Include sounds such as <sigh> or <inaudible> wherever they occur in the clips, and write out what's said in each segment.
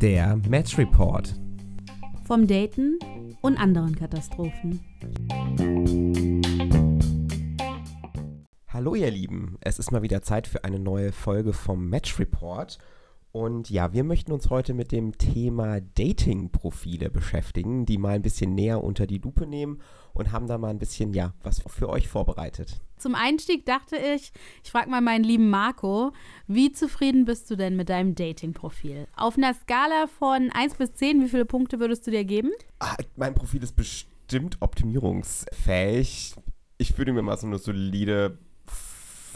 Der Match Report. Vom Daten und anderen Katastrophen. Hallo ihr Lieben, es ist mal wieder Zeit für eine neue Folge vom Match Report. Und ja, wir möchten uns heute mit dem Thema Dating-Profile beschäftigen, die mal ein bisschen näher unter die Lupe nehmen und haben da mal ein bisschen, ja, was für euch vorbereitet. Zum Einstieg dachte ich, ich frage mal meinen lieben Marco, wie zufrieden bist du denn mit deinem Dating-Profil? Auf einer Skala von 1 bis 10, wie viele Punkte würdest du dir geben? Ah, mein Profil ist bestimmt optimierungsfähig. Ich würde mir mal so eine solide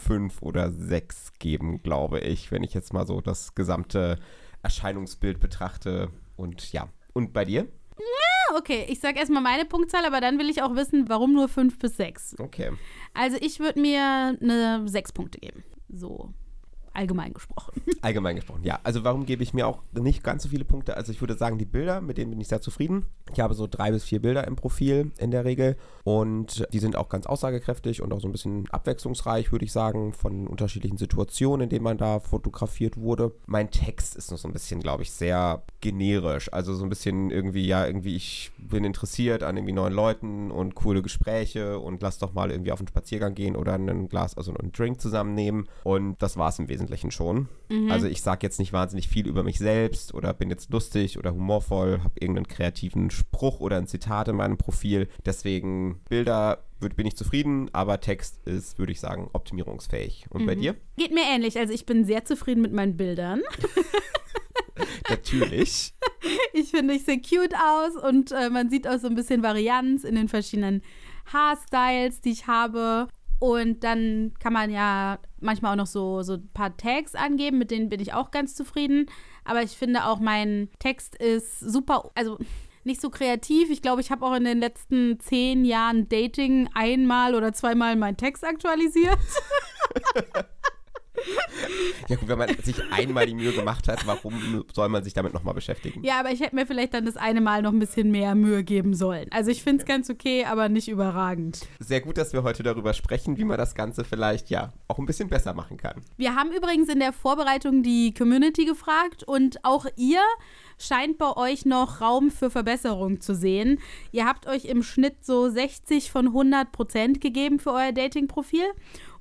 fünf oder sechs geben, glaube ich, wenn ich jetzt mal so das gesamte Erscheinungsbild betrachte. Und ja, und bei dir? Ja, okay, ich sage erstmal meine Punktzahl, aber dann will ich auch wissen, warum nur fünf bis sechs. Okay. Also ich würde mir eine sechs Punkte geben. So allgemein gesprochen. <laughs> Allgemein gesprochen, ja. Also warum gebe ich mir auch nicht ganz so viele Punkte? Also ich würde sagen, die Bilder, mit denen bin ich sehr zufrieden. Ich habe so drei bis vier Bilder im Profil in der Regel und die sind auch ganz aussagekräftig und auch so ein bisschen abwechslungsreich, würde ich sagen, von unterschiedlichen Situationen, in denen man da fotografiert wurde. Mein Text ist noch so ein bisschen, glaube ich, sehr generisch. Also so ein bisschen irgendwie, ja, irgendwie, ich bin interessiert an irgendwie neuen Leuten und coole Gespräche und lass doch mal irgendwie auf einen Spaziergang gehen oder ein Glas, also einen Drink zusammennehmen. Und das war es im Wesentlichen schon. Mhm. Also ich sage jetzt nicht wahnsinnig viel über mich selbst oder bin jetzt lustig oder humorvoll, habe irgendeinen kreativen Spruch oder ein Zitat in meinem Profil. Deswegen Bilder bin ich zufrieden, aber Text ist, würde ich sagen, optimierungsfähig. Und mhm. bei dir? Geht mir ähnlich. Also ich bin sehr zufrieden mit meinen Bildern. <laughs> Natürlich. <laughs> Ich finde, ich sehe cute aus und äh, man sieht auch so ein bisschen Varianz in den verschiedenen Haarstyles, die ich habe. Und dann kann man ja manchmal auch noch so, so ein paar Tags angeben, mit denen bin ich auch ganz zufrieden. Aber ich finde auch, mein Text ist super, also nicht so kreativ. Ich glaube, ich habe auch in den letzten zehn Jahren Dating einmal oder zweimal meinen Text aktualisiert. <laughs> Ja gut, wenn man sich einmal die Mühe gemacht hat, warum soll man sich damit nochmal beschäftigen? Ja, aber ich hätte mir vielleicht dann das eine Mal noch ein bisschen mehr Mühe geben sollen. Also ich finde es ganz okay, aber nicht überragend. Sehr gut, dass wir heute darüber sprechen, wie man das Ganze vielleicht ja auch ein bisschen besser machen kann. Wir haben übrigens in der Vorbereitung die Community gefragt und auch ihr scheint bei euch noch Raum für Verbesserung zu sehen. Ihr habt euch im Schnitt so 60 von 100 Prozent gegeben für euer Dating-Profil.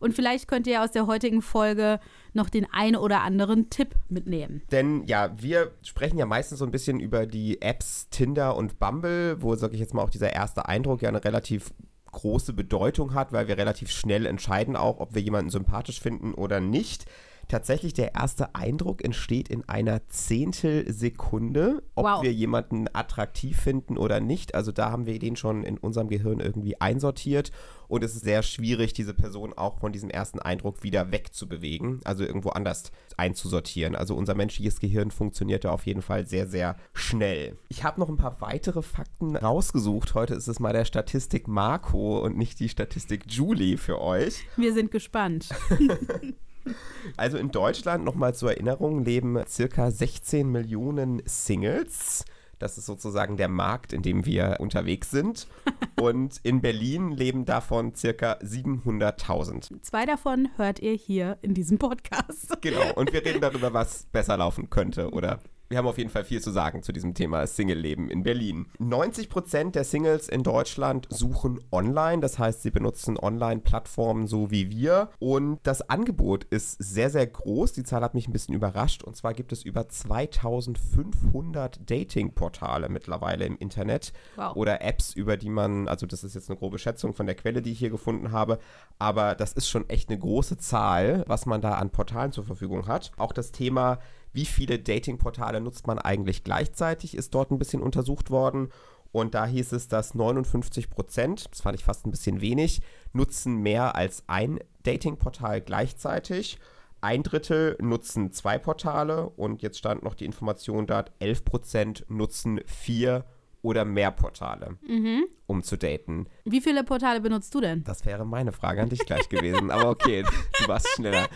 Und vielleicht könnt ihr aus der heutigen Folge noch den einen oder anderen Tipp mitnehmen. Denn ja, wir sprechen ja meistens so ein bisschen über die Apps Tinder und Bumble, wo, sage ich jetzt mal, auch dieser erste Eindruck ja eine relativ große Bedeutung hat, weil wir relativ schnell entscheiden auch, ob wir jemanden sympathisch finden oder nicht tatsächlich der erste Eindruck entsteht in einer Zehntelsekunde, ob wow. wir jemanden attraktiv finden oder nicht. Also da haben wir den schon in unserem Gehirn irgendwie einsortiert und es ist sehr schwierig, diese Person auch von diesem ersten Eindruck wieder wegzubewegen, also irgendwo anders einzusortieren. Also unser menschliches Gehirn funktionierte auf jeden Fall sehr, sehr schnell. Ich habe noch ein paar weitere Fakten rausgesucht. Heute ist es mal der Statistik Marco und nicht die Statistik Julie für euch. Wir sind gespannt. <laughs> <laughs> Also in Deutschland, nochmal zur Erinnerung, leben circa 16 Millionen Singles. Das ist sozusagen der Markt, in dem wir unterwegs sind. <laughs> Und in Berlin leben davon circa 700.000. Zwei davon hört ihr hier in diesem Podcast. Genau. Und wir reden darüber, was besser laufen könnte oder wir haben auf jeden Fall viel zu sagen zu diesem Thema Single-Leben in Berlin. 90% der Singles in Deutschland suchen online, das heißt, sie benutzen Online-Plattformen so wie wir. Und das Angebot ist sehr, sehr groß. Die Zahl hat mich ein bisschen überrascht. Und zwar gibt es über 2500 Dating-Portale mittlerweile im Internet wow. oder Apps, über die man, also das ist jetzt eine grobe Schätzung von der Quelle, die ich hier gefunden habe, aber das ist schon echt eine große Zahl, was man da an Portalen zur Verfügung hat. Auch das Thema wie viele Datingportale nutzt man eigentlich gleichzeitig, ist dort ein bisschen untersucht worden. Und da hieß es, dass 59 Prozent, das fand ich fast ein bisschen wenig, nutzen mehr als ein Datingportal gleichzeitig. Ein Drittel nutzen zwei Portale und jetzt stand noch die Information da, 11 Prozent nutzen vier oder mehr Portale, mhm. Um zu daten. Wie viele Portale benutzt du denn? Das wäre meine Frage an dich gleich gewesen, aber okay, du warst schneller.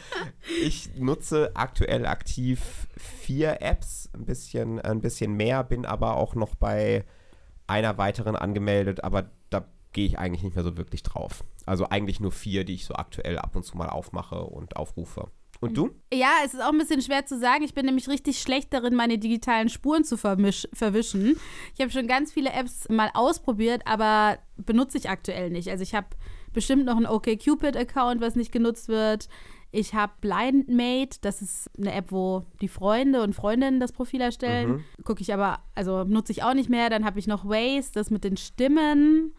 Ich nutze aktuell aktiv vier Apps, ein bisschen, ein bisschen mehr, bin aber auch noch bei einer weiteren angemeldet, aber da gehe ich eigentlich nicht mehr so wirklich drauf. Also eigentlich nur vier, die ich so aktuell ab und zu mal aufmache und aufrufe. Und du? Ja, es ist auch ein bisschen schwer zu sagen. Ich bin nämlich richtig schlecht darin, meine digitalen Spuren zu verwischen. Ich habe schon ganz viele Apps mal ausprobiert, aber benutze ich aktuell nicht. Also ich habe bestimmt noch einen OkCupid-Account, was nicht genutzt wird. Ich habe BlindMate, das ist eine App, wo die Freunde und Freundinnen das Profil erstellen. Mhm. Gucke ich aber, also nutze ich auch nicht mehr. Dann habe ich noch Waze, das mit den Stimmen.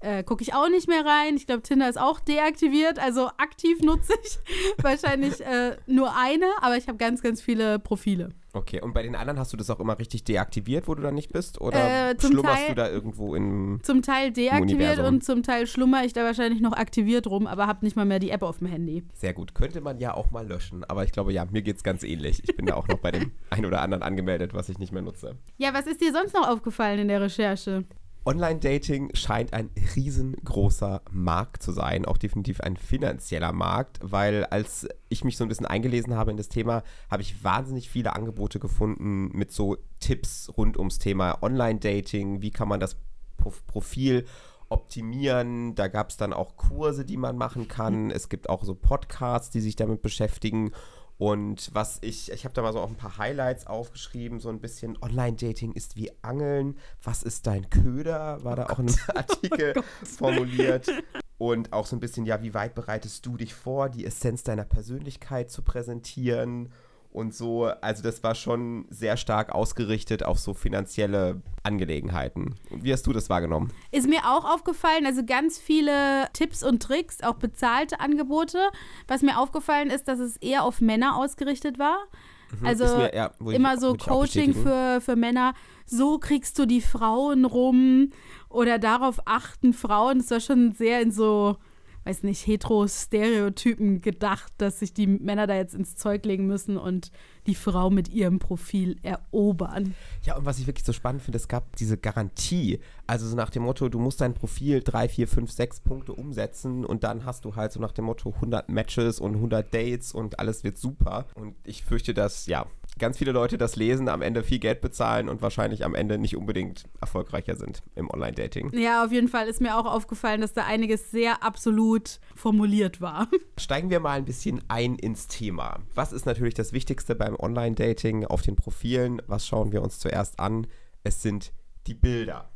Äh, Gucke ich auch nicht mehr rein. Ich glaube, Tinder ist auch deaktiviert. Also aktiv nutze ich <laughs> wahrscheinlich äh, nur eine, aber ich habe ganz, ganz viele Profile. Okay, und bei den anderen hast du das auch immer richtig deaktiviert, wo du da nicht bist? Oder Äh, zum schlummerst Teil- du da irgendwo in. Zum Teil deaktiviert und zum Teil schlummer ich da wahrscheinlich noch aktiviert rum, aber habe nicht mal mehr die App auf dem Handy. Sehr gut. Könnte man ja auch mal löschen. Aber ich glaube, ja, mir geht's ganz ähnlich. Ich bin da auch noch bei dem <laughs> ein oder anderen angemeldet, was ich nicht mehr nutze. Ja, was ist dir sonst noch aufgefallen in der Recherche? Online-Dating scheint ein riesengroßer Markt zu sein, auch definitiv ein finanzieller Markt, weil als ich mich so ein bisschen eingelesen habe in das Thema, habe ich wahnsinnig viele Angebote gefunden mit so Tipps rund ums Thema Online-Dating, wie kann man das Pro Profil optimieren, da gab es dann auch Kurse, die man machen kann, es gibt auch so Podcasts, die sich damit beschäftigen und was ich, ich habe da mal so auch ein paar Highlights aufgeschrieben, so ein bisschen Online-Dating ist wie Angeln. Was ist dein Köder? War da auch ein <laughs> Artikel formuliert. Und auch so ein bisschen, ja, wie weit bereitest du dich vor, die Essenz deiner Persönlichkeit zu präsentieren? Und so, also das war schon sehr stark ausgerichtet auf so finanzielle Angelegenheiten. Wie hast du das wahrgenommen? Ist mir auch aufgefallen, also ganz viele Tipps und Tricks, auch bezahlte Angebote. Was mir aufgefallen ist, dass es eher auf Männer ausgerichtet war. Also Mhm. Ist mir- ja, ich- immer so ich auch Coaching für, für Männer. So kriegst du die Frauen rum oder darauf achten Frauen. Das war schon sehr in so, weiß nicht, Hetero-Stereotypen gedacht, dass sich die Männer da jetzt ins Zeug legen müssen und die Frau mit ihrem Profil erobern. Ja, und was ich wirklich so spannend finde, es gab diese Garantie. Also so nach dem Motto, du musst dein Profil drei, vier, fünf, sechs Punkte umsetzen und dann hast du halt so nach dem Motto 100 Matches und 100 Dates und alles wird super. Und ich fürchte, dass, ja, ganz viele Leute das lesen, am Ende viel Geld bezahlen und wahrscheinlich am Ende nicht unbedingt erfolgreicher sind im Online-Dating. Ja, auf jeden Fall ist mir auch aufgefallen, dass da einiges sehr absolut formuliert war. <laughs> Steigen wir mal ein bisschen ein ins Thema. Was ist natürlich das Wichtigste beim Online-Dating auf den Profilen? Was schauen wir uns zuerst an? Es sind die Bilder.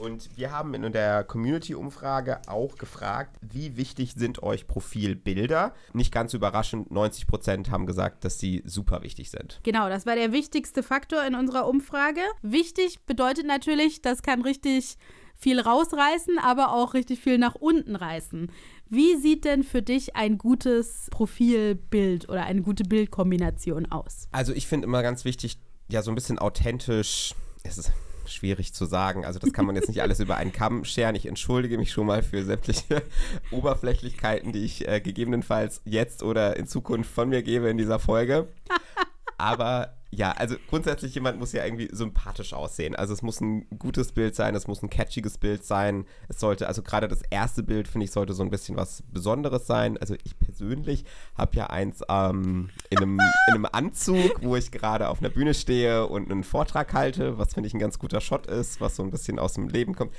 Und wir haben in der Community-Umfrage auch gefragt, wie wichtig sind euch Profilbilder? Nicht ganz überraschend, 90% haben gesagt, dass sie super wichtig sind. Genau, das war der wichtigste Faktor in unserer Umfrage. Wichtig bedeutet natürlich, das kann richtig viel rausreißen, aber auch richtig viel nach unten reißen. Wie sieht denn für dich ein gutes Profilbild oder eine gute Bildkombination aus? Also ich finde immer ganz wichtig, ja, so ein bisschen authentisch. Es ist schwierig zu sagen. Also das kann man jetzt nicht alles über einen Kamm scheren. Ich entschuldige mich schon mal für sämtliche <laughs> Oberflächlichkeiten, die ich äh, gegebenenfalls jetzt oder in Zukunft von mir gebe in dieser Folge. Aber ja, also grundsätzlich jemand muss ja irgendwie sympathisch aussehen. Also es muss ein gutes Bild sein, es muss ein catchiges Bild sein. Es sollte, also gerade das erste Bild, finde ich, sollte so ein bisschen was Besonderes sein. Also ich persönlich habe ja eins ähm, in, einem, <laughs> in einem Anzug, wo ich gerade auf einer Bühne stehe und einen Vortrag halte, was finde ich ein ganz guter Shot ist, was so ein bisschen aus dem Leben kommt.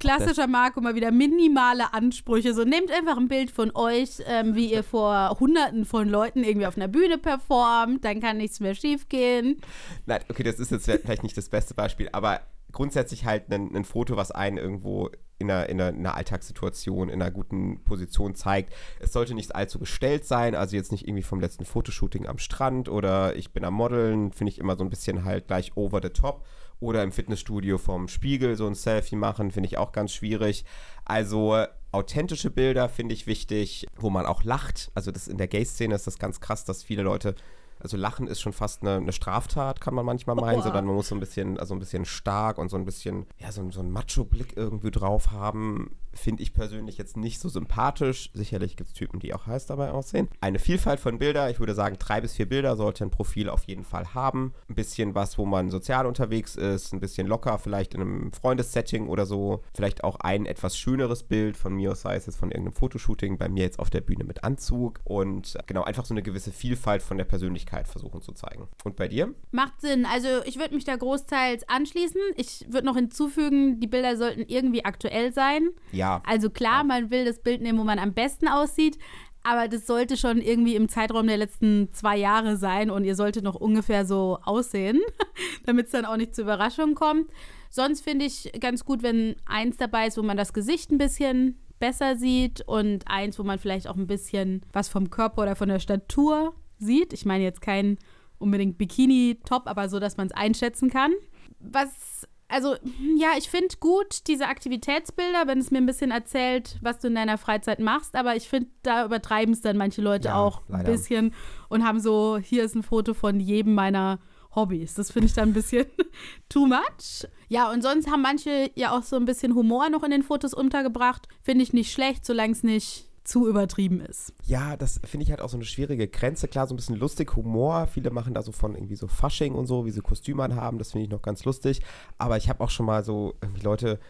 Klassischer Marco mal wieder minimale Ansprüche. So nehmt einfach ein Bild von euch, ähm, wie ihr vor hunderten von Leuten irgendwie auf einer Bühne performt, dann kann nichts mehr schiefgehen. Nein, okay, das ist jetzt vielleicht nicht das beste Beispiel, aber grundsätzlich halt ein, ein Foto, was einen irgendwo in einer, in, einer, in einer Alltagssituation, in einer guten Position zeigt. Es sollte nicht allzu gestellt sein, also jetzt nicht irgendwie vom letzten Fotoshooting am Strand oder ich bin am Modeln, finde ich immer so ein bisschen halt gleich over the top. Oder im Fitnessstudio vom Spiegel so ein Selfie machen, finde ich auch ganz schwierig. Also authentische Bilder finde ich wichtig, wo man auch lacht. Also das in der Gay-Szene ist das ganz krass, dass viele Leute also Lachen ist schon fast eine, eine Straftat, kann man manchmal meinen, sondern man muss so ein bisschen, also ein bisschen stark und so ein bisschen, ja, so, ein- so einen Macho-Blick irgendwie drauf haben. Finde ich persönlich jetzt nicht so sympathisch. Sicherlich gibt es Typen, die auch heiß dabei aussehen. Eine Vielfalt von Bilder, ich würde sagen, drei bis vier Bilder sollte ein Profil auf jeden Fall haben. Ein bisschen was, wo man sozial unterwegs ist, ein bisschen locker, vielleicht in einem Freundessetting oder so. Vielleicht auch ein etwas schöneres Bild von mir, sei es jetzt von irgendeinem Fotoshooting, bei mir jetzt auf der Bühne mit Anzug. Und äh, genau, einfach so eine gewisse Vielfalt von der Persönlichkeit versuchen zu zeigen. Und bei dir? Macht Sinn. Also ich würde mich da großteils anschließen. Ich würde noch hinzufügen, die Bilder sollten irgendwie aktuell sein. Ja. Also klar, man will das Bild nehmen, wo man am besten aussieht. Aber das sollte schon irgendwie im Zeitraum der letzten zwei Jahre sein und ihr solltet noch ungefähr so aussehen, <laughs> damit es dann auch nicht zur Überraschung kommt. Sonst finde ich ganz gut, wenn eins dabei ist, wo man das Gesicht ein bisschen besser sieht und eins, wo man vielleicht auch ein bisschen was vom Körper oder von der Statur sieht. Ich meine jetzt kein unbedingt Bikini-Top, aber so, dass man es einschätzen kann. Was also ja, ich finde gut diese Aktivitätsbilder, wenn es mir ein bisschen erzählt, was du in deiner Freizeit machst, aber ich finde, da übertreiben es dann manche Leute ja, auch leider. ein bisschen und haben so, hier ist ein Foto von jedem meiner Hobbys. Das finde ich dann ein bisschen <laughs> too much. Ja, und sonst haben manche ja auch so ein bisschen Humor noch in den Fotos untergebracht. Finde ich nicht schlecht, solange es nicht zu übertrieben ist. Ja, das finde ich halt auch so eine schwierige Grenze. Klar, so ein bisschen lustig, Humor. Viele machen da so von irgendwie so Fasching und so, wie sie Kostüme haben. Das finde ich noch ganz lustig. Aber ich habe auch schon mal so Leute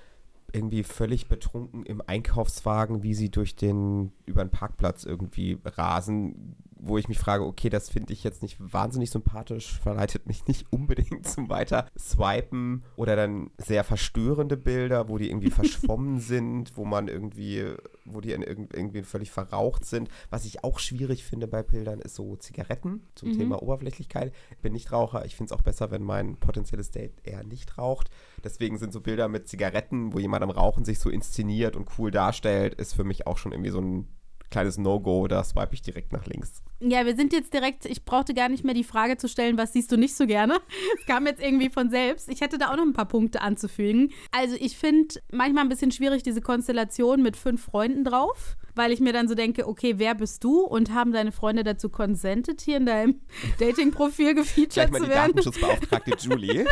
irgendwie völlig betrunken im Einkaufswagen, wie sie durch den, über den Parkplatz irgendwie rasen, wo ich mich frage, okay, das finde ich jetzt nicht wahnsinnig sympathisch, verleitet mich nicht <laughs> unbedingt zum weiter swipen oder dann sehr verstörende Bilder, wo die irgendwie verschwommen <laughs> sind, wo man irgendwie, wo die irgendwie völlig verraucht sind. Was ich auch schwierig finde bei Bildern, ist so Zigaretten zum mhm. Thema Oberflächlichkeit. Ich bin nicht Raucher, ich finde es auch besser, wenn mein potenzielles Date eher nicht raucht. Deswegen sind so Bilder mit Zigaretten, wo jemand am Rauchen sich so inszeniert und cool darstellt, ist für mich auch schon irgendwie so ein kleines No-Go, da swipe ich direkt nach links. Ja, wir sind jetzt direkt, ich brauchte gar nicht mehr die Frage zu stellen, was siehst du nicht so gerne? <laughs> Es kam jetzt irgendwie von selbst. Ich hätte da auch noch ein paar Punkte anzufügen. Also ich finde manchmal ein bisschen schwierig diese Konstellation mit fünf Freunden drauf, weil ich mir dann so denke, okay, wer bist du? Und haben deine Freunde dazu consented, hier in deinem <laughs> Dating-Profil gefeatured Gleich mal zu die werden? Datenschutzbeauftragte <laughs> Julie.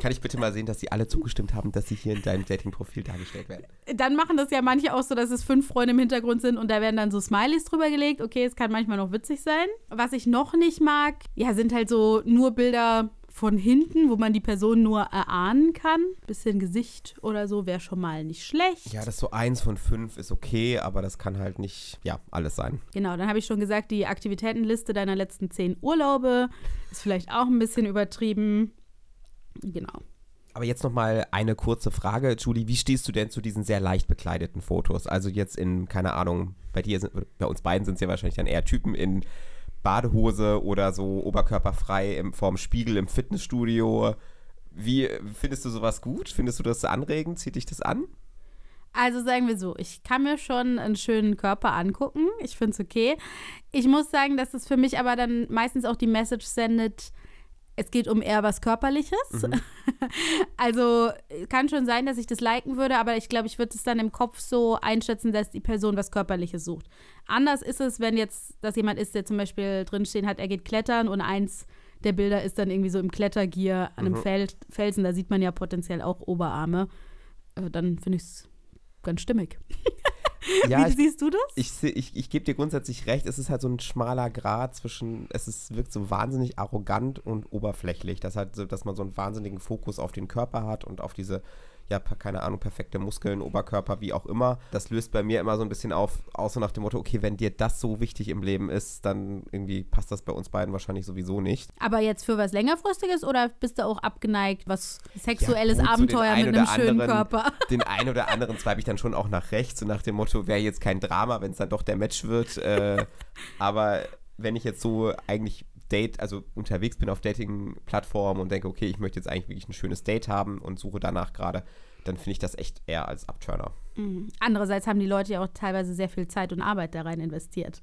Kann ich bitte mal sehen, dass sie alle zugestimmt haben, dass sie hier in deinem Dating-Profil dargestellt werden? Dann machen das ja manche auch so, dass es fünf Freunde im Hintergrund sind und da werden dann so Smileys drüber gelegt. Okay, es kann manchmal noch witzig sein. Was ich noch nicht mag, ja, sind halt so nur Bilder von hinten, wo man die Person nur erahnen kann. Bisschen Gesicht oder so wäre schon mal nicht schlecht. Ja, das so eins von fünf ist okay, aber das kann halt nicht, ja, alles sein. Genau, dann habe ich schon gesagt, die Aktivitätenliste deiner letzten zehn Urlaube ist vielleicht auch ein bisschen übertrieben. Genau. Aber jetzt noch mal eine kurze Frage, Julie. Wie stehst du denn zu diesen sehr leicht bekleideten Fotos? Also jetzt in, keine Ahnung, bei dir, sind, bei uns beiden sind es ja wahrscheinlich dann eher Typen in Badehose oder so oberkörperfrei im, vorm Spiegel im Fitnessstudio. Wie findest du sowas gut? Findest du das anregend? Zieht dich das an? Also sagen wir so, ich kann mir schon einen schönen Körper angucken. Ich finde es okay. Ich muss sagen, dass es für mich aber dann meistens auch die Message sendet, es geht um eher was Körperliches. Mhm. <laughs> Also kann schon sein, dass ich das liken würde, aber ich glaube, ich würde es dann im Kopf so einschätzen, dass die Person was Körperliches sucht. Anders ist es, wenn jetzt das jemand ist, der zum Beispiel drinstehen hat, er geht klettern und eins der Bilder ist dann irgendwie so im Klettergier an einem mhm. Fel Felsen, da sieht man ja potenziell auch Oberarme. Äh, dann finde ich es ganz stimmig. <laughs> Ja, Wie ich, siehst du das? Ich, ich, ich gebe dir grundsätzlich recht, es ist halt so ein schmaler Grad zwischen, es ist, wirkt so wahnsinnig arrogant und oberflächlich, dass halt so, dass man so einen wahnsinnigen Fokus auf den Körper hat und auf diese ja, keine Ahnung, perfekte Muskeln, Oberkörper, wie auch immer. Das löst bei mir immer so ein bisschen auf, so nach dem Motto, okay, wenn dir das so wichtig im Leben ist, dann irgendwie passt das bei uns beiden wahrscheinlich sowieso nicht. Aber jetzt für was längerfristiges oder bist du auch abgeneigt, was sexuelles ja, gut, Abenteuer so mit einem schönen anderen, Körper? <laughs> Den einen oder anderen zweibe ich dann schon auch nach rechts, so nach dem Motto, wäre jetzt kein Drama, wenn es dann doch der Match wird. äh, <laughs> aber wenn ich jetzt so eigentlich Date, also unterwegs bin auf Dating-Plattformen und denke, okay, ich möchte jetzt eigentlich wirklich ein schönes Date haben und suche danach gerade, dann finde ich das echt eher als Abturner. Mhm. Andererseits haben die Leute ja auch teilweise sehr viel Zeit und Arbeit da rein investiert.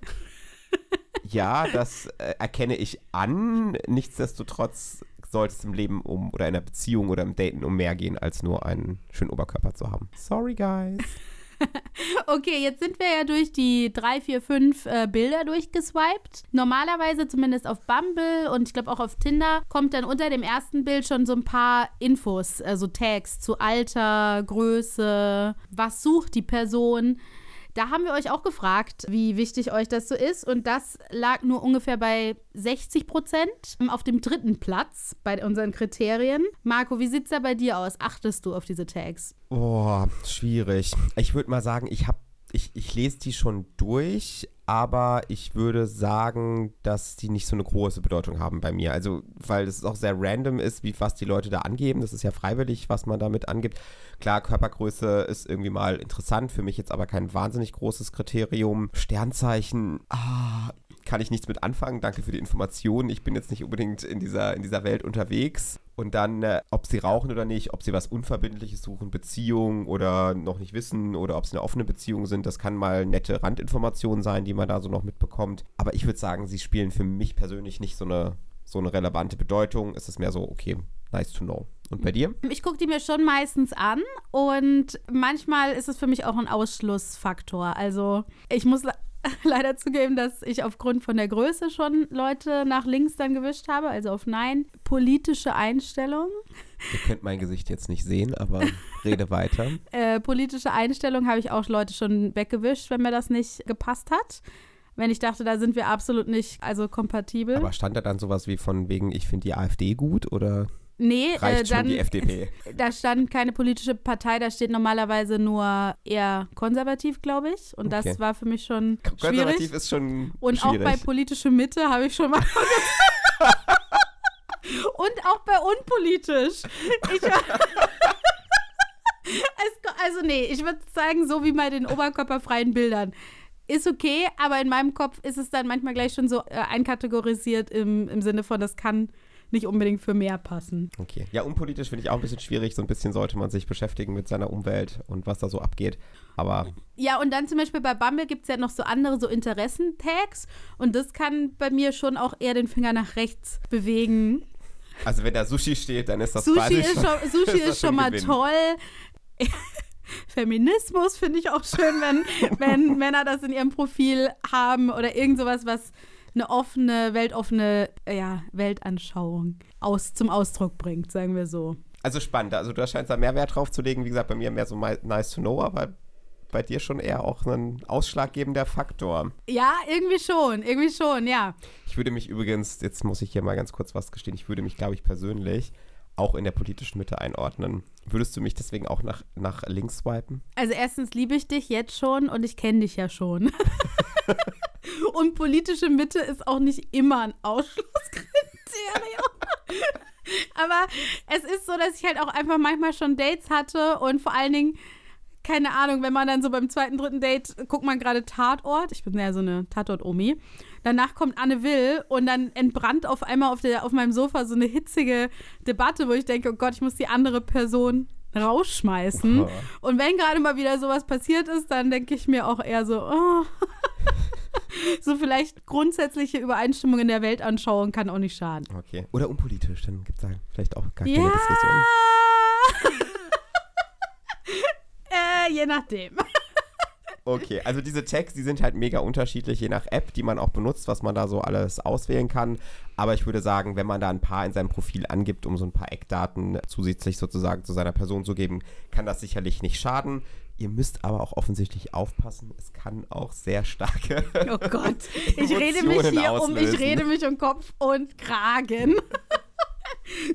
<laughs> ja, das äh, erkenne ich an. Nichtsdestotrotz sollte es im Leben um oder in einer Beziehung oder im Daten um mehr gehen, als nur einen schönen Oberkörper zu haben. Sorry, guys. <laughs> <laughs> okay, jetzt sind wir ja durch die drei, vier, fünf äh, Bilder durchgeswiped. Normalerweise, zumindest auf Bumble und ich glaube auch auf Tinder, kommt dann unter dem ersten Bild schon so ein paar Infos, also Tags zu Alter, Größe, was sucht die Person. Da haben wir euch auch gefragt, wie wichtig euch das so ist. Und das lag nur ungefähr bei 60 Prozent auf dem dritten Platz bei unseren Kriterien. Marco, wie sieht es da bei dir aus? Achtest du auf diese Tags? Oh, schwierig. Ich würde mal sagen, ich habe ich, ich lese die schon durch, aber ich würde sagen, dass die nicht so eine große Bedeutung haben bei mir. Also, weil es auch sehr random ist, wie was die Leute da angeben. Das ist ja freiwillig, was man damit angibt. Klar, Körpergröße ist irgendwie mal interessant, für mich jetzt aber kein wahnsinnig großes Kriterium. Sternzeichen, ah, kann ich nichts mit anfangen. Danke für die Information. Ich bin jetzt nicht unbedingt in dieser, in dieser Welt unterwegs. Und dann, äh, ob sie rauchen oder nicht, ob sie was Unverbindliches suchen, Beziehung oder noch nicht wissen oder ob es eine offene Beziehung sind, das kann mal nette Randinformationen sein, die man da so noch mitbekommt. Aber ich würde sagen, sie spielen für mich persönlich nicht so eine, so eine relevante Bedeutung. Es ist mehr so, okay, nice to know. Und bei dir? Ich gucke die mir schon meistens an und manchmal ist es für mich auch ein Ausschlussfaktor. Also ich muss <laughs> leider zugeben, dass ich aufgrund von der Größe schon Leute nach links dann gewischt habe, also auf Nein. Politische Einstellung. Ihr könnt mein Gesicht jetzt nicht sehen, aber rede weiter. <laughs> Äh, politische Einstellung habe ich auch Leute schon weggewischt, wenn mir das nicht gepasst hat. Wenn ich dachte, da sind wir absolut nicht also kompatibel. Aber stand da dann sowas wie von wegen, ich finde die AfD gut oder? Nee, Reicht äh, schon dann, die FDP. <laughs> da stand keine politische Partei, da steht normalerweise nur eher konservativ, glaube ich. Und Okay. das war für mich schon Konservativ schwierig. ist schon Und schwierig. auch bei politische Mitte habe ich schon mal. <laughs> <laughs> Und auch bei unpolitisch. Ich, also nee, ich würde sagen, so wie bei den oberkörperfreien Bildern. Ist okay, aber in meinem Kopf ist es dann manchmal gleich schon so äh, einkategorisiert im, im Sinne von, das kann nicht unbedingt für mehr passen. Okay. Ja, unpolitisch finde ich auch ein bisschen schwierig. So ein bisschen sollte man sich beschäftigen mit seiner Umwelt und was da so abgeht. Aber Ja, und dann zum Beispiel bei Bumble gibt es ja noch so andere so Interessentags und das kann bei mir schon auch eher den Finger nach rechts bewegen. also wenn da Sushi steht, dann ist das Sushi ist schon, Sushi <laughs> das ist schon mal Gewinn. toll. <laughs> Feminismus finde ich auch schön, wenn, <laughs> wenn Männer das in ihrem Profil haben oder irgend sowas, was eine offene, weltoffene ja, Weltanschauung aus, zum Ausdruck bringt, sagen wir so. Also spannend. Also du scheinst da mehr Wert drauf zu legen. Wie gesagt, bei mir mehr so nice to know, aber bei dir schon eher auch ein ausschlaggebender Faktor. Ja, irgendwie schon, irgendwie schon, ja. Ich würde mich übrigens, jetzt muss ich hier mal ganz kurz was gestehen, ich würde mich, glaube ich, persönlich auch in der politischen Mitte einordnen. Würdest du mich deswegen auch nach, nach links swipen? Also erstens liebe ich dich jetzt schon und ich kenne dich ja schon. <laughs> <laughs> und politische Mitte ist auch nicht immer ein Ausschlusskriterium. Aber es ist so, dass ich halt auch einfach manchmal schon Dates hatte und vor allen Dingen, keine Ahnung, wenn man dann so beim zweiten, dritten Date guckt man gerade Tatort. Ich bin ja so eine Tatort-Omi. Danach kommt Anne Will und dann entbrannt auf einmal auf, der, auf meinem Sofa so eine hitzige Debatte, wo ich denke, oh Gott, ich muss die andere Person rausschmeißen. Oh. Und wenn gerade mal wieder sowas passiert ist, dann denke ich mir auch eher so, oh. <laughs> so vielleicht grundsätzliche Übereinstimmung in der Weltanschauung kann auch nicht schaden. Okay. Oder unpolitisch, dann gibt es da vielleicht auch gar keine Ja. Diskussion. <laughs> äh, je nachdem. <laughs> Okay, also diese Tags, die sind halt mega unterschiedlich, je nach App, die man auch benutzt, was man da so alles auswählen kann. Aber ich würde sagen, wenn man da ein paar in seinem Profil angibt, um so ein paar Eckdaten zusätzlich sozusagen zu seiner Person zu geben, kann das sicherlich nicht schaden. Ihr müsst aber auch offensichtlich aufpassen, es kann auch sehr starke. <laughs> Oh Gott, ich rede mich hier um, ich auslösen. rede mich um Kopf und Kragen. <laughs>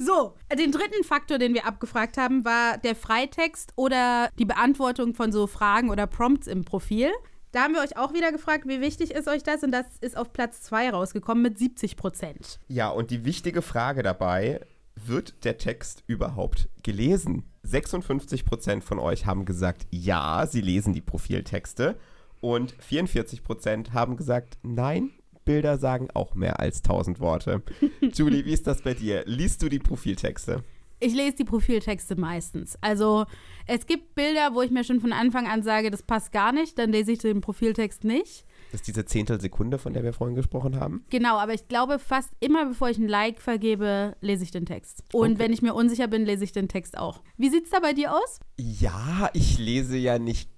So, den dritten Faktor, den wir abgefragt haben, war der Freitext oder die Beantwortung von so Fragen oder Prompts im Profil. Da haben wir euch auch wieder gefragt, wie wichtig ist euch das? Und das ist auf Platz 2 rausgekommen mit 70 Prozent. Ja, und die wichtige Frage dabei, wird der Text überhaupt gelesen? 56% von euch haben gesagt, ja, sie lesen die Profiltexte. Und 44% haben gesagt, nein, Bilder sagen auch mehr als 1000 Worte. <laughs> Julie, wie ist das bei dir? Liest du die Profiltexte? Ich lese die Profiltexte meistens. Also es gibt Bilder, wo ich mir schon von Anfang an sage, das passt gar nicht, dann lese ich den Profiltext nicht. Das ist diese Zehntelsekunde, von der wir vorhin gesprochen haben. Genau, aber ich glaube, fast immer, bevor ich ein Like vergebe, lese ich den Text. Und Okay. wenn ich mir unsicher bin, lese ich den Text auch. Wie sieht's da bei dir aus? Ja, ich lese ja nicht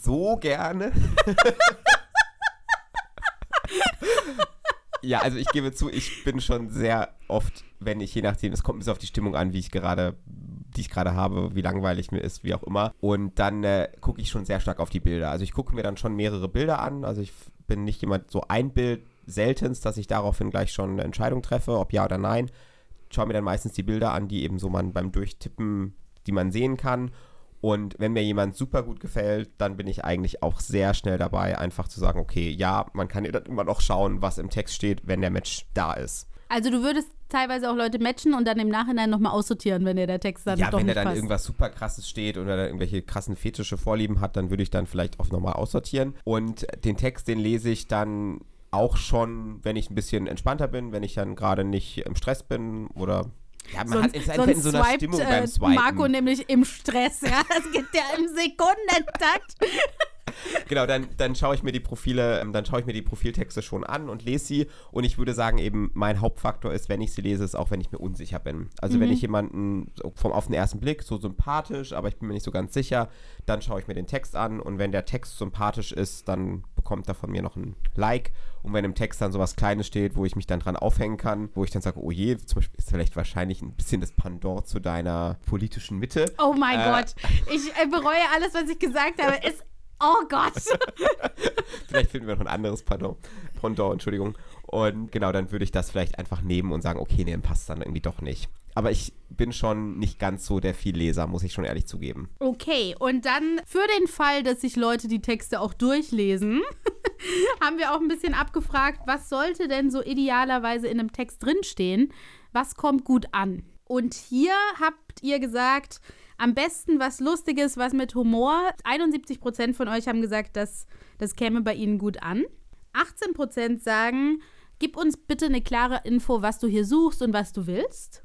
so gerne. <laughs> ja, also ich gebe zu, ich bin schon sehr oft, wenn ich je nachdem, es kommt bisschen auf die Stimmung an, wie ich gerade, die ich gerade habe, wie langweilig mir ist, wie auch immer. Und dann äh, gucke ich schon sehr stark auf die Bilder. Also ich gucke mir dann schon mehrere Bilder an. Also ich bin nicht jemand so ein Bild seltenst, dass ich daraufhin gleich schon eine Entscheidung treffe, ob ja oder nein. Schaue mir dann meistens die Bilder an, die eben so man beim Durchtippen, die man sehen kann. Und wenn mir jemand super gut gefällt, dann bin ich eigentlich auch sehr schnell dabei, einfach zu sagen, okay, ja, man kann immer noch schauen, was im Text steht, wenn der Match da ist. Also du würdest teilweise auch Leute matchen und dann im Nachhinein nochmal aussortieren, wenn dir der Text dann ja, doch wenn da nicht dann passt. irgendwas super krasses steht oder da irgendwelche krassen fetische Vorlieben hat, dann würde ich dann vielleicht auch nochmal aussortieren. Und den Text, den lese ich dann auch schon, wenn ich ein bisschen entspannter bin, wenn ich dann gerade nicht im Stress bin oder ja, man hat, ist einfach in so einer swiped, Stimmung äh, beim Swipen. Marco nämlich im Stress, ja. Das geht ja im Sekundentakt. <laughs> Genau, dann, dann schaue ich mir die Profile, ähm, dann schaue ich mir die Profiltexte schon an und lese sie. Und ich würde sagen, eben mein Hauptfaktor ist, wenn ich sie lese, ist auch, wenn ich mir unsicher bin. Also wenn ich jemanden so vom auf den ersten Blick so sympathisch, aber ich bin mir nicht so ganz sicher, dann schaue ich mir den Text an und wenn der Text sympathisch ist, dann bekommt er von mir noch ein Like. Und wenn im Text dann sowas Kleines steht, wo ich mich dann dran aufhängen kann, wo ich dann sage, oh je, zum Beispiel ist vielleicht wahrscheinlich ein bisschen das Pendant zu deiner politischen Mitte. Oh mein Äh. Gott. Ich äh, bereue alles, was ich gesagt habe. <laughs> Es, oh Gott. <laughs> Vielleicht finden wir noch ein anderes Pardon. Pendant, Entschuldigung. Und genau, dann würde ich das vielleicht einfach nehmen und sagen, okay, nee, dann passt dann irgendwie doch nicht. Aber ich bin schon nicht ganz so der Vielleser, muss ich schon ehrlich zugeben. Okay, und dann für den Fall, dass sich Leute die Texte auch durchlesen, <laughs> haben wir auch ein bisschen abgefragt, was sollte denn so idealerweise in einem Text drinstehen? Was kommt gut an? Und hier habt ihr gesagt, am besten was Lustiges, was mit Humor. 71% von euch haben gesagt, dass das käme bei ihnen gut an. 18% sagen, gib uns bitte eine klare Info, was du hier suchst und was du willst.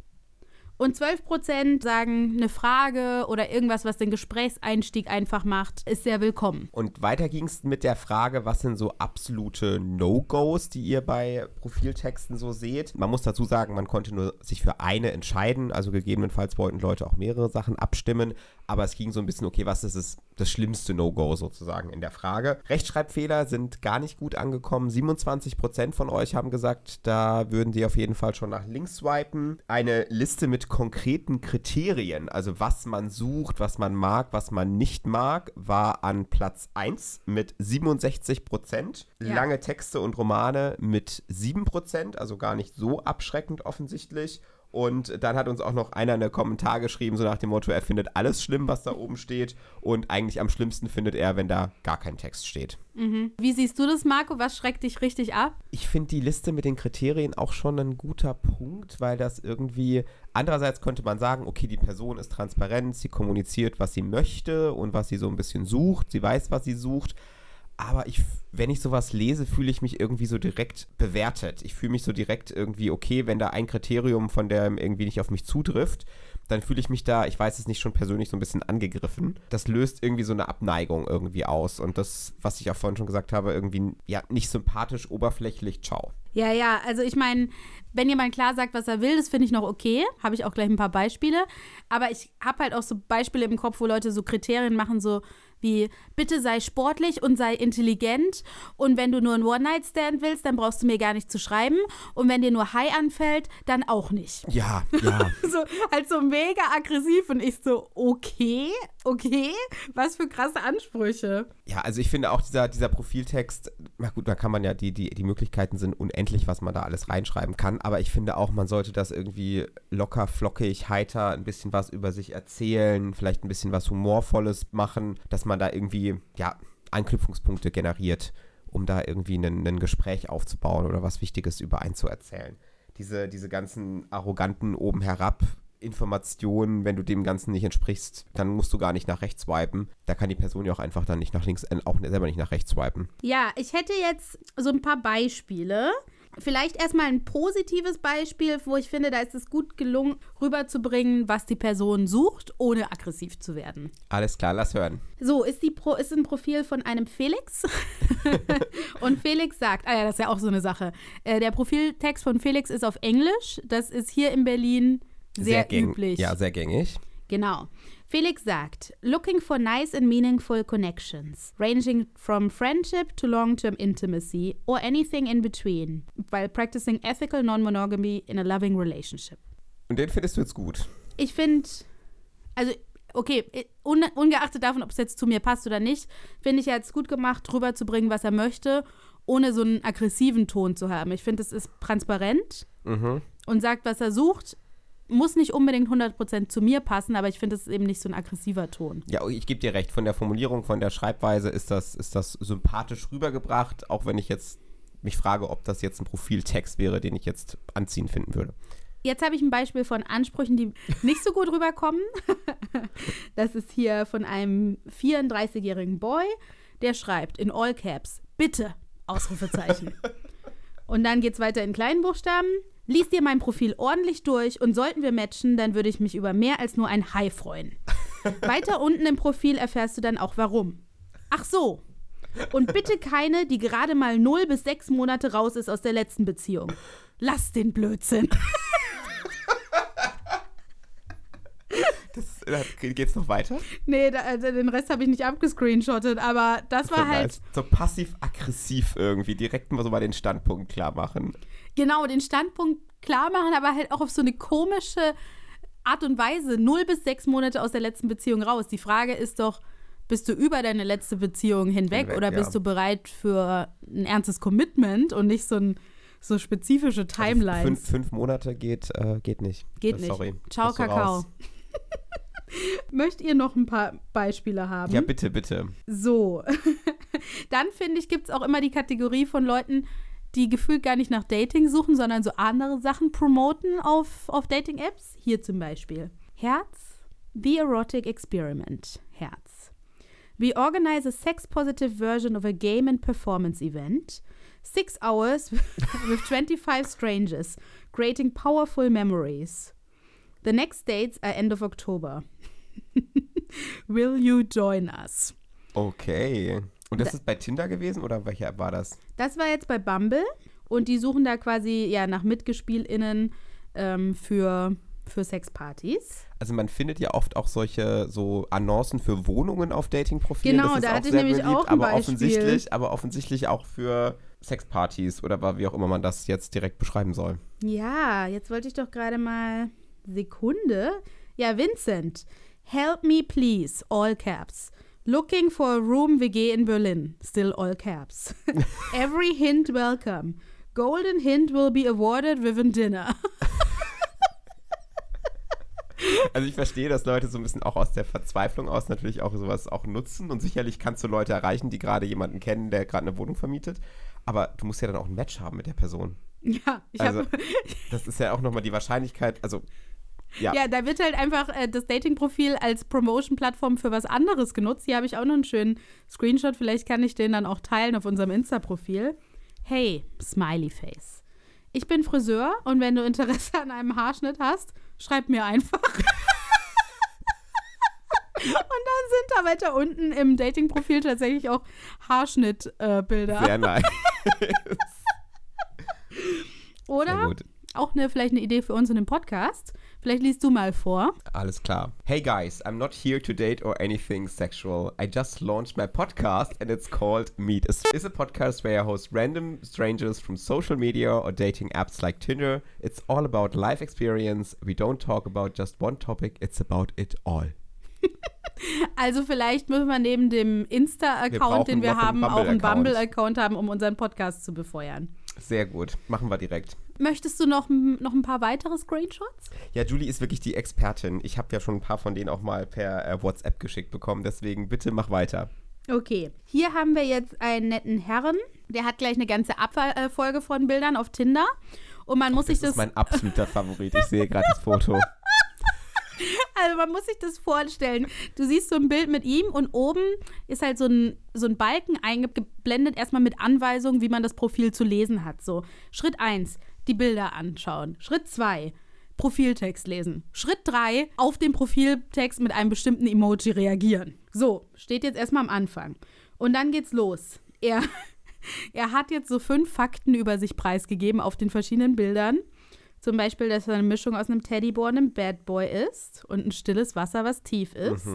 Und 12% sagen, eine Frage oder irgendwas, was den Gesprächseinstieg einfach macht, ist sehr willkommen. Und weiter ging es mit der Frage, was sind so absolute No-Gos, die ihr bei Profiltexten so seht. Man muss dazu sagen, man konnte nur sich für eine entscheiden, also gegebenenfalls wollten Leute auch mehrere Sachen abstimmen, aber es ging so ein bisschen, okay, was ist das, das schlimmste No-Go sozusagen in der Frage. Rechtschreibfehler sind gar nicht gut angekommen. 27% von euch haben gesagt, da würden die auf jeden Fall schon nach links swipen. Eine Liste mit konkreten Kriterien, also was man sucht, was man mag, was man nicht mag, war an Platz 1 mit 67%. Ja. Lange Texte und Romane mit 7%, also gar nicht so abschreckend offensichtlich. Und dann hat uns auch noch einer einen Kommentar geschrieben, so nach dem Motto, er findet alles schlimm, was da oben steht. Und eigentlich am schlimmsten findet er, wenn da gar kein Text steht. Wie siehst du das, Marco? Was schreckt dich richtig ab? Ich finde die Liste mit den Kriterien auch schon ein guter Punkt, weil das irgendwie, andererseits könnte man sagen, okay, die Person ist transparent, sie kommuniziert, was sie möchte und was sie so ein bisschen sucht, sie weiß, was sie sucht. Aber ich, wenn ich sowas lese, fühle ich mich irgendwie so direkt bewertet. Ich fühle mich so direkt irgendwie, okay, wenn da ein Kriterium von der irgendwie nicht auf mich zutrifft, dann fühle ich mich da, ich weiß es nicht, schon persönlich so ein bisschen angegriffen. Das löst irgendwie so eine Abneigung irgendwie aus. Und das, was ich auch vorhin schon gesagt habe, irgendwie, ja, nicht sympathisch, oberflächlich, ciao. Ja, ja, also ich meine, wenn jemand klar sagt, was er will, das finde ich noch okay. Habe ich auch gleich ein paar Beispiele. Aber ich habe halt auch so Beispiele im Kopf, wo Leute so Kriterien machen, so wie, bitte sei sportlich und sei intelligent. Und wenn du nur einen One-Night-Stand willst, dann brauchst du mir gar nicht zu schreiben. Und wenn dir nur High anfällt, dann auch nicht. Ja, ja. <laughs> So, halt so mega aggressiv. Und ich so, okay, okay, was für krasse Ansprüche. Ja, also ich finde auch dieser, dieser Profiltext, na gut, da kann man ja, die, die, die Möglichkeiten sind unendlich, was man da alles reinschreiben kann, aber ich finde auch, man sollte das irgendwie locker, flockig, heiter, ein bisschen was über sich erzählen, vielleicht ein bisschen was Humorvolles machen, dass man da irgendwie, ja, Anknüpfungspunkte generiert, um da irgendwie ein, Gespräch aufzubauen oder was Wichtiges über einen zu erzählen. Diese, diese ganzen arroganten oben herab Informationen, wenn du dem Ganzen nicht entsprichst, dann musst du gar nicht nach rechts swipen. Da kann die Person ja auch einfach dann nicht nach links, äh, auch selber nicht nach rechts swipen. Ja, ich hätte jetzt so ein paar Beispiele. Vielleicht erstmal ein positives Beispiel, wo ich finde, da ist es gut gelungen, rüberzubringen, was die Person sucht, ohne aggressiv zu werden. Alles klar, lass hören. So, ist, die Pro ist ein Profil von einem Felix. <laughs> Und Felix sagt, ah ja, das ist ja auch so eine Sache. Äh, der Profiltext von Felix ist auf Englisch. Das ist hier in Berlin sehr, gäng- üblich. Ja, sehr gängig. Genau. Felix sagt, looking for nice and meaningful connections, ranging from friendship to long-term intimacy or anything in between, while practicing ethical non-monogamy in a loving relationship. Und den findest du jetzt gut. Ich finde, also, okay, un, ungeachtet davon, ob es jetzt zu mir passt oder nicht, finde ich, er hat es gut gemacht, rüberzubringen, was er möchte, ohne so einen aggressiven Ton zu haben. Ich finde, es ist transparent Mhm. und sagt, was er sucht. Muss nicht unbedingt 100% zu mir passen, aber ich finde, es ist eben nicht so ein aggressiver Ton. Ja, ich gebe dir recht, von der Formulierung, von der Schreibweise ist das, ist das sympathisch rübergebracht, auch wenn ich jetzt mich frage, ob das jetzt ein Profiltext wäre, den ich jetzt anziehen finden würde. Jetzt habe ich ein Beispiel von Ansprüchen, die nicht so gut rüberkommen. <laughs> Das ist hier von einem 34-jährigen Boy, der schreibt in All Caps, bitte, Ausrufezeichen. <laughs> Und dann geht es weiter in kleinen Buchstaben. Lies dir mein Profil ordentlich durch und sollten wir matchen, dann würde ich mich über mehr als nur ein Hi freuen. <laughs> Weiter unten im Profil erfährst du dann auch warum. Ach so. Und bitte keine, die gerade mal 0 bis 6 Monate raus ist aus der letzten Beziehung. Lass den Blödsinn. Das, äh, geht's noch weiter? Nee, da, also den Rest habe ich nicht abgescreenshottet, aber das war Voll halt. nice. So passiv-aggressiv irgendwie, direkt mal so mal den Standpunkt klar machen. Genau den Standpunkt klar machen, aber halt auch auf so eine komische Art und Weise. Null bis sechs Monate aus der letzten Beziehung raus. Die Frage ist doch, bist du über deine letzte Beziehung hinweg, Hinweg, oder ja. bist du bereit für ein ernstes Commitment und nicht so ein so spezifische Timelines? Also fünf, fünf Monate geht, äh, geht nicht. Geht nicht. Sorry. Ciao, Kakao. <laughs> Möchtet ihr noch ein paar Beispiele haben? Ja, bitte, bitte. So. <laughs> Dann finde ich, gibt es auch immer die Kategorie von Leuten, die gefühlt gar nicht nach Dating suchen, sondern so andere Sachen promoten auf, auf Dating-Apps. Hier zum Beispiel. Herz, The Erotic Experiment. Herz. We organize a sex-positive version of a game and performance event. Six hours <laughs> with 25 strangers, creating powerful memories. The next dates are end of October. <laughs> Will you join us? Okay. Und das ist bei Tinder gewesen oder welcher war das? Das war jetzt bei Bumble und die suchen da quasi ja nach MitgespielInnen ähm, für, für Sexpartys. Also man findet ja oft auch solche so Annoncen für Wohnungen auf Dating-Profilen. Genau, da hatte ich nämlich beliebt, auch ein aber Beispiel. offensichtlich, aber offensichtlich auch für Sexpartys oder wie auch immer man das jetzt direkt beschreiben soll. Ja, jetzt wollte ich doch gerade mal Sekunde. Ja, Vincent. Help me please, all caps. Looking for a room WG in Berlin, still all caps. <laughs> Every hint welcome. Golden hint will be awarded with a dinner. <laughs> Also ich verstehe, dass Leute so ein bisschen auch aus der Verzweiflung aus natürlich auch sowas auch nutzen und sicherlich kannst du Leute erreichen, die gerade jemanden kennen, der gerade eine Wohnung vermietet, aber du musst ja dann auch ein Match haben mit der Person. ja, ich Also habe das ist ja auch nochmal die Wahrscheinlichkeit, also ja, Ja, da wird halt einfach äh, das Dating-Profil als Promotion-Plattform für was anderes genutzt. Hier habe ich auch noch einen schönen Screenshot. Vielleicht kann ich den dann auch teilen auf unserem Insta-Profil. Hey, Smiley Face. Ich bin Friseur und wenn du Interesse an einem Haarschnitt hast, schreib mir einfach. <laughs> und dann sind da weiter unten im Dating-Profil tatsächlich auch Haarschnitt-Bilder. sehr nice. <laughs> Sehr Oder gut. auch eine, vielleicht eine Idee für uns in dem Podcast. Vielleicht liest du mal vor. Alles klar. Hey guys, I'm not here to date or anything sexual. I just launched my podcast and it's called Meet. It's a podcast where I host random strangers from social media or dating apps like Tinder. It's all about life experience. We don't talk about just one topic, it's about it all. <laughs> Also vielleicht müssen wir neben dem Insta-Account, den wir noch einen haben, auch einen. Bumble-Account haben, um unseren Podcast zu befeuern. Sehr gut. Machen wir direkt. Möchtest du noch, noch ein paar weitere Screenshots? Ja, Julie ist wirklich die Expertin. Ich habe ja schon ein paar von denen auch mal per äh, WhatsApp geschickt bekommen. Deswegen bitte mach weiter. Okay. Hier haben wir jetzt einen netten Herren. Der hat gleich eine ganze Abfolge von Bildern auf Tinder. Und man muss Das sich das. ist mein absoluter Favorit. Ich sehe gerade das Foto. <laughs> Also man muss sich das vorstellen. Du siehst so ein Bild mit ihm und oben ist halt so ein, so ein Balken eingeblendet, erstmal mit Anweisungen, wie man das Profil zu lesen hat. So, Schritt 1, die Bilder anschauen. Schritt 2, Profiltext lesen. Schritt 3, auf den Profiltext mit einem bestimmten Emoji reagieren. So, steht jetzt erstmal am Anfang. Und dann geht's los. Er, <laughs> er hat jetzt so fünf Fakten über sich preisgegeben auf den verschiedenen Bildern. Zum Beispiel, dass er eine Mischung aus einem Teddyboy und einem Bad Boy ist und ein stilles Wasser, was tief ist.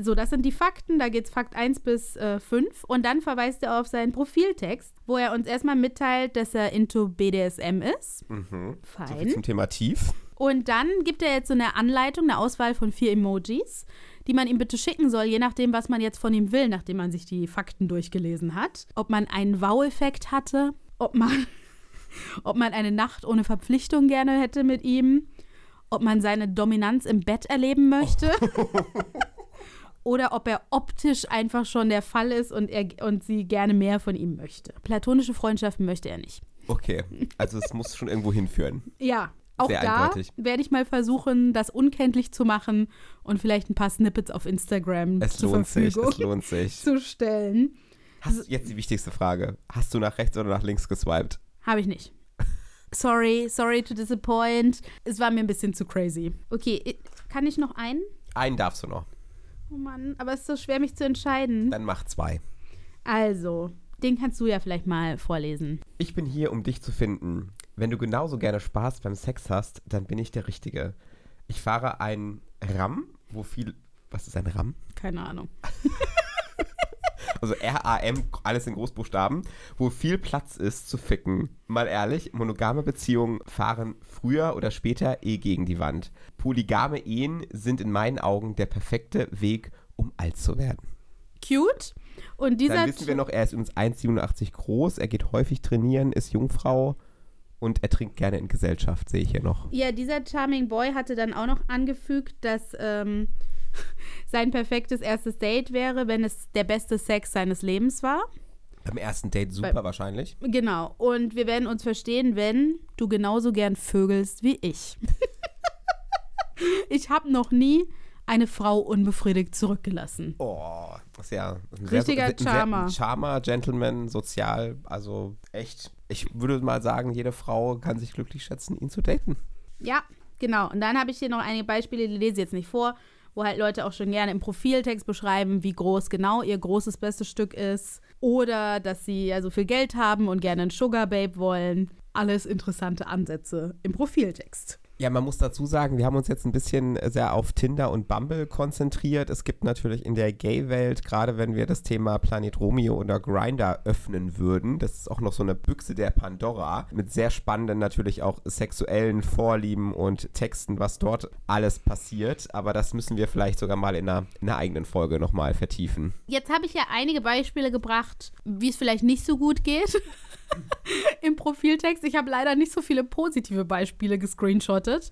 So, das sind die Fakten. Da geht es Fakt 1 bis äh, 5. Und dann verweist er auf seinen Profiltext, wo er uns erstmal mitteilt, dass er into BDSM ist. So viel Fein. zum Thema tief. Und dann gibt er jetzt so eine Anleitung, eine Auswahl von vier Emojis, die man ihm bitte schicken soll, je nachdem, was man jetzt von ihm will, nachdem man sich die Fakten durchgelesen hat. Ob man einen Wow-Effekt hatte, ob man, ob man eine Nacht ohne Verpflichtung gerne hätte mit ihm, ob man seine Dominanz im Bett erleben möchte. <laughs> Oder ob er optisch einfach schon der Fall ist und, er, und sie gerne mehr von ihm möchte. Platonische Freundschaften möchte er nicht. Okay, also es muss schon irgendwo hinführen. Ja, auch Sehr da werde ich mal versuchen, das unkenntlich zu machen und vielleicht ein paar Snippets auf Instagram Es zur lohnt sich, es lohnt sich. zu stellen. Hast, jetzt die wichtigste Frage. Hast du nach rechts oder nach links geswiped? Habe ich nicht. Sorry, sorry to disappoint. Es war mir ein bisschen zu crazy. Okay, kann ich noch einen? Einen darfst du noch. Oh Mann, aber es ist so schwer, mich zu entscheiden. Dann mach zwei. Also, den kannst du ja vielleicht mal vorlesen. Ich bin hier, um dich zu finden. Wenn du genauso gerne Spaß beim Sex hast, dann bin ich der Richtige. Ich fahre ein RAM, wo viel. Was ist ein RAM? Keine Ahnung. <laughs> Also R-A-M, alles in Großbuchstaben, wo viel Platz ist zu ficken. Mal ehrlich, monogame Beziehungen fahren früher oder später eh gegen die Wand. Polygame Ehen sind in meinen Augen der perfekte Weg, um alt zu werden. Cute. Und dieser. Dann wissen wir noch, er ist übrigens 1,87 groß, er geht häufig trainieren, ist Jungfrau und er trinkt gerne in Gesellschaft, sehe ich hier noch. Ja, dieser Charming Boy hatte dann auch noch angefügt, dass ähm, <laughs> sein perfektes erstes Date wäre, wenn es der beste Sex seines Lebens war. Beim ersten Date super wahrscheinlich. Genau. Und wir werden uns verstehen, wenn du genauso gern vögelst wie ich. <laughs> ich habe noch nie eine Frau unbefriedigt zurückgelassen. Oh, das ist ja ein Richtiger ein Charmer. Ein Charmer, Gentleman, sozial, also echt. Ich würde mal sagen, jede Frau kann sich glücklich schätzen, ihn zu daten. Ja, genau. Und dann habe ich hier noch einige Beispiele, die lese ich jetzt nicht vor, wo halt Leute auch schon gerne im Profiltext beschreiben, wie groß genau ihr großes bestes Stück ist. Oder dass sie ja so viel Geld haben und gerne einen Sugar Babe wollen. Alles interessante Ansätze im Profiltext. Ja, man muss dazu sagen, wir haben uns jetzt ein bisschen sehr auf Tinder und Bumble konzentriert. Es gibt natürlich in der Gay-Welt, gerade wenn wir das Thema Planet Romeo oder Grinder öffnen würden, das ist auch noch so eine Büchse der Pandora mit sehr spannenden natürlich auch sexuellen Vorlieben und Texten, was dort alles passiert. Aber das müssen wir vielleicht sogar mal in einer, in einer eigenen Folge nochmal vertiefen. Jetzt habe ich ja einige Beispiele gebracht, wie es vielleicht nicht so gut geht. <laughs> Im Profiltext. Ich habe leider nicht so viele positive Beispiele gescreenshottet.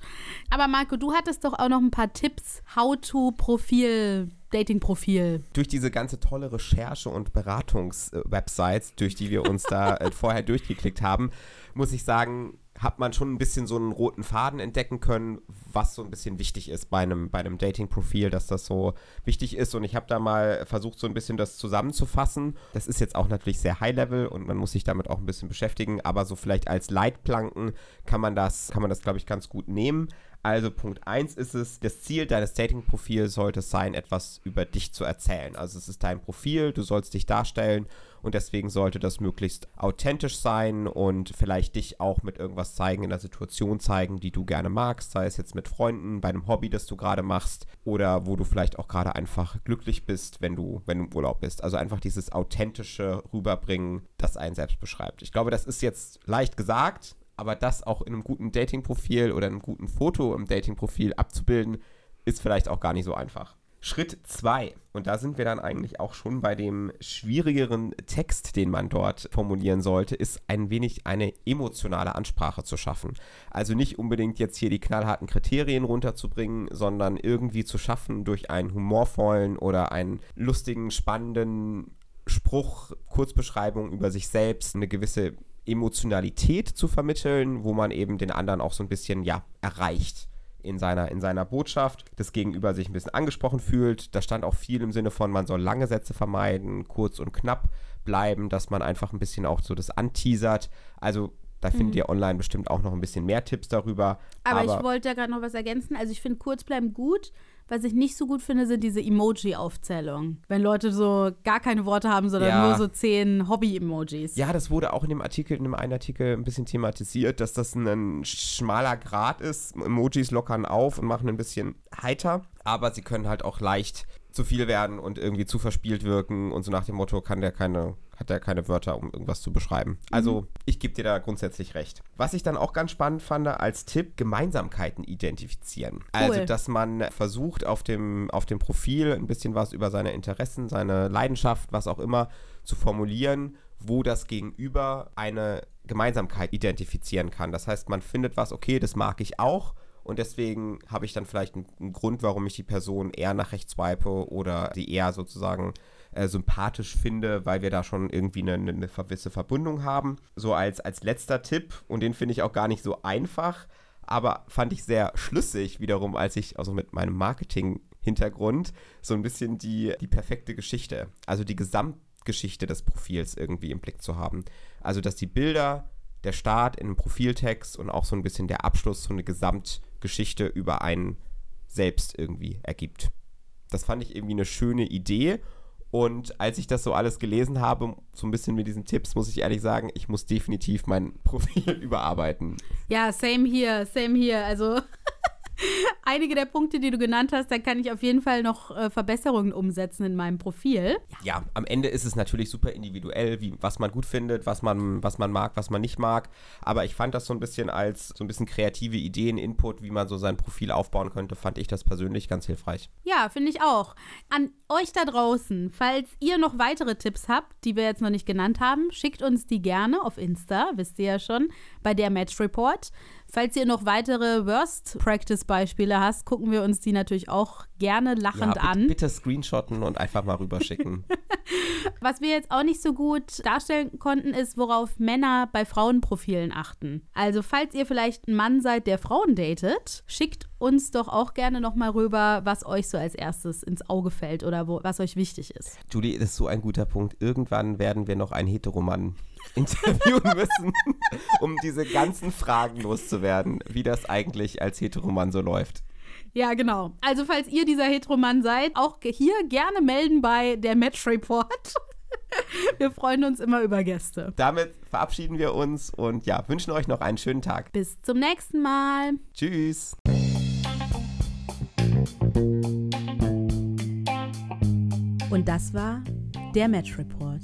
Aber Marco, du hattest doch auch noch ein paar Tipps. How to Profil, Dating-Profil. durch diese ganze tolle Recherche und Beratungs-Websites, durch die wir uns da äh, <laughs> vorher durchgeklickt haben, muss ich sagen, hat man schon ein bisschen so einen roten Faden entdecken können, was so ein bisschen wichtig ist bei einem, bei einem Dating-Profil, dass das so wichtig ist. Und ich habe da mal versucht, so ein bisschen das zusammenzufassen. Das ist jetzt auch natürlich sehr High-Level und man muss sich damit auch ein bisschen beschäftigen, aber so vielleicht als Leitplanken kann man das, kann man das, glaube ich, ganz gut nehmen. Also Punkt 1 ist es, das Ziel deines Dating-Profils sollte es sein, etwas über dich zu erzählen. Also es ist dein Profil, du sollst dich darstellen und deswegen sollte das möglichst authentisch sein und vielleicht dich auch mit irgendwas zeigen, in einer Situation zeigen, die du gerne magst, sei es jetzt mit Freunden, bei einem Hobby, das du gerade machst oder wo du vielleicht auch gerade einfach glücklich bist, wenn du, wenn du im Urlaub bist. Also einfach dieses authentische rüberbringen, das einen selbst beschreibt. Ich glaube, das ist jetzt leicht gesagt, aber das auch in einem guten Dating-Profil oder einem guten Foto im Dating-Profil abzubilden, ist vielleicht auch gar nicht so einfach. Schritt 2, und da sind wir dann eigentlich auch schon bei dem schwierigeren Text, den man dort formulieren sollte, ist ein wenig eine emotionale Ansprache zu schaffen. Also nicht unbedingt jetzt hier die knallharten Kriterien runterzubringen, sondern irgendwie zu schaffen durch einen humorvollen oder einen lustigen, spannenden Spruch, Kurzbeschreibung über sich selbst, eine gewisse Emotionalität zu vermitteln, wo man eben den anderen auch so ein bisschen, ja, erreicht in seiner, in seiner Botschaft, das Gegenüber sich ein bisschen angesprochen fühlt. Da stand auch viel im Sinne von, man soll lange Sätze vermeiden, kurz und knapp bleiben, dass man einfach ein bisschen auch so das anteasert. Also da findet ihr online bestimmt auch noch ein bisschen mehr Tipps darüber. Aber, ich wollte da gerade noch was ergänzen. Also ich finde kurz bleiben gut. Was ich nicht so gut finde, sind diese Emoji-Aufzählungen. Wenn Leute so gar keine Worte haben, sondern Ja. nur so zehn Hobby-Emojis. Ja, das wurde auch in dem Artikel, in dem einen Artikel ein bisschen thematisiert, dass das ein schmaler Grad ist. Emojis lockern auf und machen ein bisschen heiter, aber sie können halt auch leicht zu viel werden und irgendwie zu verspielt wirken und so nach dem Motto kann der keine, hat der keine Wörter, um irgendwas zu beschreiben. Also ich gebe dir da grundsätzlich recht. Was ich dann auch ganz spannend fand als Tipp, Gemeinsamkeiten identifizieren. Also, dass man versucht auf dem, auf dem Profil ein bisschen was über seine Interessen, seine Leidenschaft, was auch immer, zu formulieren, wo das Gegenüber eine Gemeinsamkeit identifizieren kann. Das heißt, man findet was, okay, das mag ich auch und deswegen habe ich dann vielleicht einen, einen, Grund, warum ich die Person eher nach rechts swipe oder die eher sozusagen äh, sympathisch finde, weil wir da schon irgendwie eine, eine gewisse Verbindung haben. So als, als letzter Tipp, und den finde ich auch gar nicht so einfach, aber fand ich sehr schlüssig wiederum, als ich also mit meinem Marketing-Hintergrund so ein bisschen die, die perfekte Geschichte, also die Gesamtgeschichte des Profils irgendwie im Blick zu haben. Also, dass die Bilder, der Start in einem Profiltext und auch so ein bisschen der Abschluss so eine Gesamtgeschichte über einen selbst irgendwie ergibt. Das fand ich irgendwie eine schöne Idee und als ich das so alles gelesen habe, so ein bisschen mit diesen Tipps, muss ich ehrlich sagen, ich muss definitiv mein <laughs> Profil überarbeiten. Ja, same hier, same hier. Also <laughs> <laughs> einige der Punkte, die du genannt hast, da kann ich auf jeden Fall noch äh, Verbesserungen umsetzen in meinem Profil. Ja. ja. am Ende ist es natürlich super individuell, wie, was man gut findet, was man, was man mag, was man nicht mag. Aber ich fand das so ein bisschen als so ein bisschen kreative Ideen, Input, wie man so sein Profil aufbauen könnte, fand ich das persönlich ganz hilfreich. Ja, finde ich auch. An euch da draußen, falls ihr noch weitere Tipps habt, die wir jetzt noch nicht genannt haben, schickt uns die gerne auf Insta, wisst ihr ja schon, bei der Match Report. Falls ihr noch weitere Worst Practice Beispiele hast, gucken wir uns die natürlich auch gerne lachend ja, an. Bitte screenshotten und einfach mal rüberschicken. <laughs> Was wir jetzt auch nicht so gut darstellen konnten, ist, worauf Männer bei Frauenprofilen achten. Also, falls ihr vielleicht ein Mann seid, der Frauen datet, schickt uns doch auch gerne nochmal rüber, was euch so als erstes ins Auge fällt oder wo, was euch wichtig ist. Julie, das ist so ein guter Punkt. Irgendwann werden wir noch einen Heteromann interviewen müssen, <laughs> um diese ganzen Fragen loszuwerden, wie das eigentlich als Heteromann so läuft. Ja, genau. Also, falls ihr dieser Heteromann seid, auch hier gerne melden bei der Match Report. <laughs> Wir freuen uns immer über Gäste. Damit verabschieden wir uns und ja, wünschen euch noch einen schönen Tag. Bis zum nächsten Mal. Tschüss. Und das war der Match Report.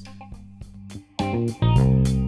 Música